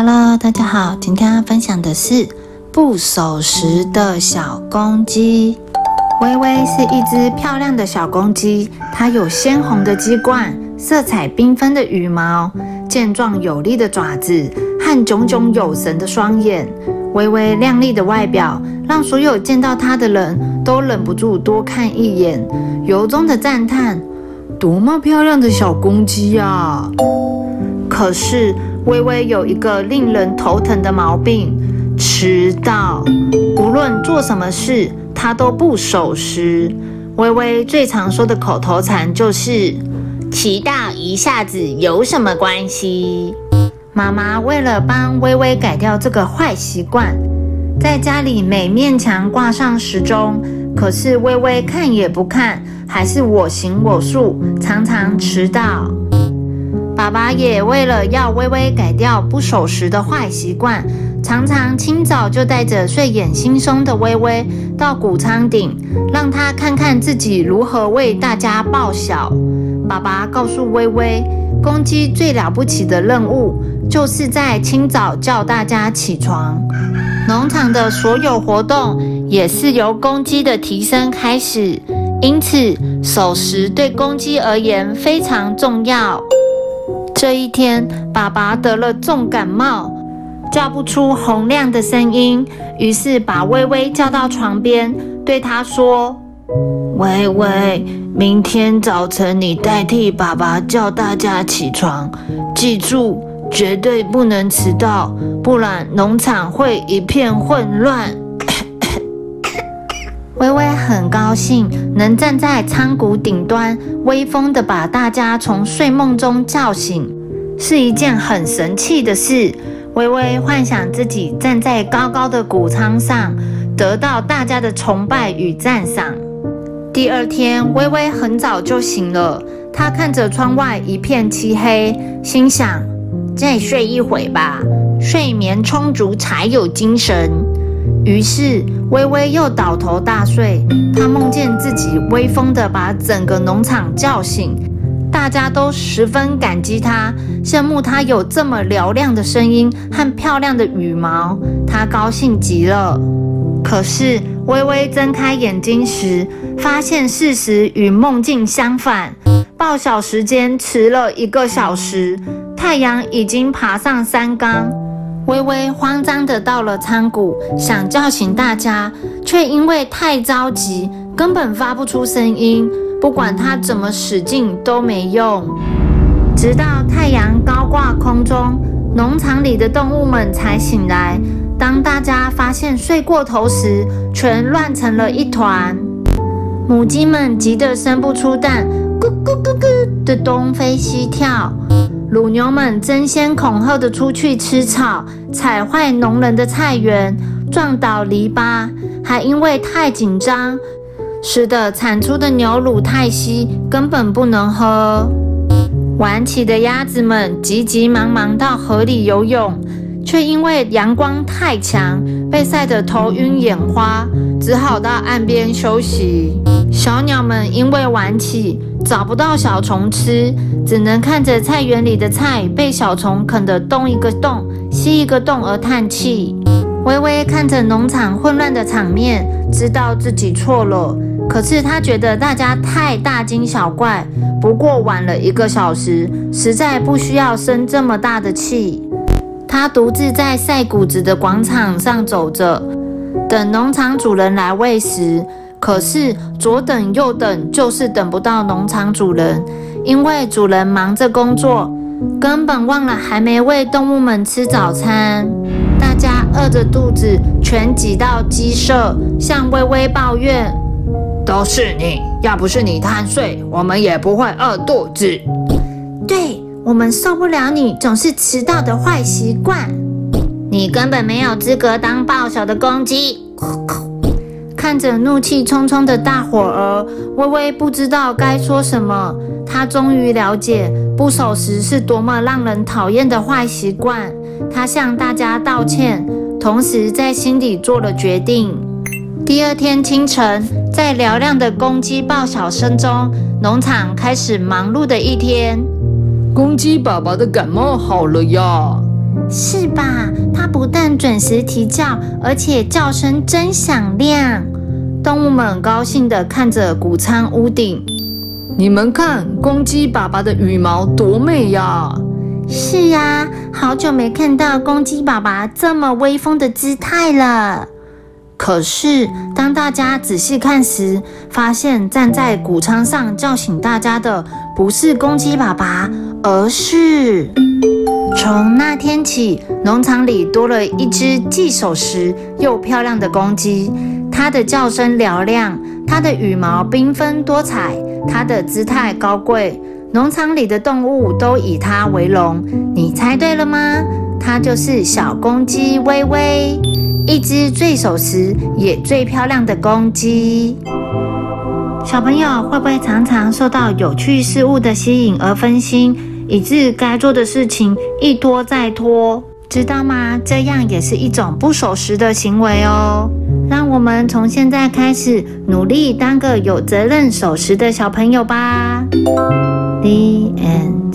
Hello，大家好，今天要分享的是不守时的小公鸡。微微是一只漂亮的小公鸡，它有鲜红的鸡冠、色彩缤纷的羽毛、健壮有力的爪子和炯炯有神的双眼。微微亮丽的外表，让所有见到它的人都忍不住多看一眼，由衷的赞叹：多么漂亮的小公鸡呀！可是。微微有一个令人头疼的毛病，迟到。无论做什么事，他都不守时。微微最常说的口头禅就是“迟到一下子有什么关系？”妈妈为了帮微微改掉这个坏习惯，在家里每面墙挂上时钟。可是微微看也不看，还是我行我素，常常迟到。爸爸也为了要微微改掉不守时的坏习惯，常常清早就带着睡眼惺忪的微微到谷仓顶，让他看看自己如何为大家报晓。爸爸告诉微微，公鸡最了不起的任务就是在清早叫大家起床。农场的所有活动也是由公鸡的提升开始，因此守时对公鸡而言非常重要。这一天，爸爸得了重感冒，叫不出洪亮的声音，于是把微微叫到床边，对他说：“微微，明天早晨你代替爸爸叫大家起床，记住，绝对不能迟到，不然农场会一片混乱。”微微很高兴能站在仓谷顶端，威风的把大家从睡梦中叫醒，是一件很神气的事。微微幻想自己站在高高的谷仓上，得到大家的崇拜与赞赏。第二天，微微很早就醒了，她看着窗外一片漆黑，心想：再睡一会吧，睡眠充足才有精神。于是。微微又倒头大睡，他梦见自己威风地把整个农场叫醒，大家都十分感激他，羡慕他有这么嘹亮的声音和漂亮的羽毛，他高兴极了。可是微微睁开眼睛时，发现事实与梦境相反，报晓时间迟了一个小时，太阳已经爬上山岗。微微慌张地到了仓谷，想叫醒大家，却因为太着急，根本发不出声音。不管他怎么使劲都没用。直到太阳高挂空中，农场里的动物们才醒来。当大家发现睡过头时，全乱成了一团。母鸡们急得生不出蛋，咕咕咕咕的东飞西跳。乳牛们争先恐后的出去吃草，踩坏农人的菜园，撞倒篱笆，还因为太紧张，使得产出的牛乳太稀，根本不能喝。晚起的鸭子们急急忙忙到河里游泳，却因为阳光太强，被晒得头晕眼花，只好到岸边休息。小鸟们因为晚起。找不到小虫吃，只能看着菜园里的菜被小虫啃得东一个洞西一个洞而叹气。微微看着农场混乱的场面，知道自己错了。可是他觉得大家太大惊小怪，不过晚了一个小时，实在不需要生这么大的气。他独自在晒谷子的广场上走着，等农场主人来喂食。可是左等右等，就是等不到农场主人，因为主人忙着工作，根本忘了还没喂动物们吃早餐。大家饿着肚子，全挤到鸡舍，向微微抱怨：“都是你，要不是你贪睡，我们也不会饿肚子。对我们受不了你总是迟到的坏习惯，你根本没有资格当报晓的公鸡。”看着怒气冲冲的大伙儿，微微不知道该说什么。他终于了解不守时是多么让人讨厌的坏习惯。他向大家道歉，同时在心里做了决定。第二天清晨，在嘹亮的公鸡报晓声中，农场开始忙碌的一天。公鸡爸爸的感冒好了呀！是吧？它不但准时啼叫，而且叫声真响亮。动物们高兴地看着谷仓屋顶。你们看，公鸡爸爸的羽毛多美呀！是呀，好久没看到公鸡爸爸这么威风的姿态了。可是，当大家仔细看时，发现站在谷仓上叫醒大家的不是公鸡爸爸，而是……从那天起，农场里多了一只既守时又漂亮的公鸡。它的叫声嘹亮，它的羽毛缤纷多彩，它的姿态高贵。农场里的动物都以它为荣。你猜对了吗？它就是小公鸡微微，一只最守时也最漂亮的公鸡。小朋友会不会常常受到有趣事物的吸引而分心，以致该做的事情一拖再拖？知道吗？这样也是一种不守时的行为哦。让我们从现在开始努力当个有责任守时的小朋友吧。The end.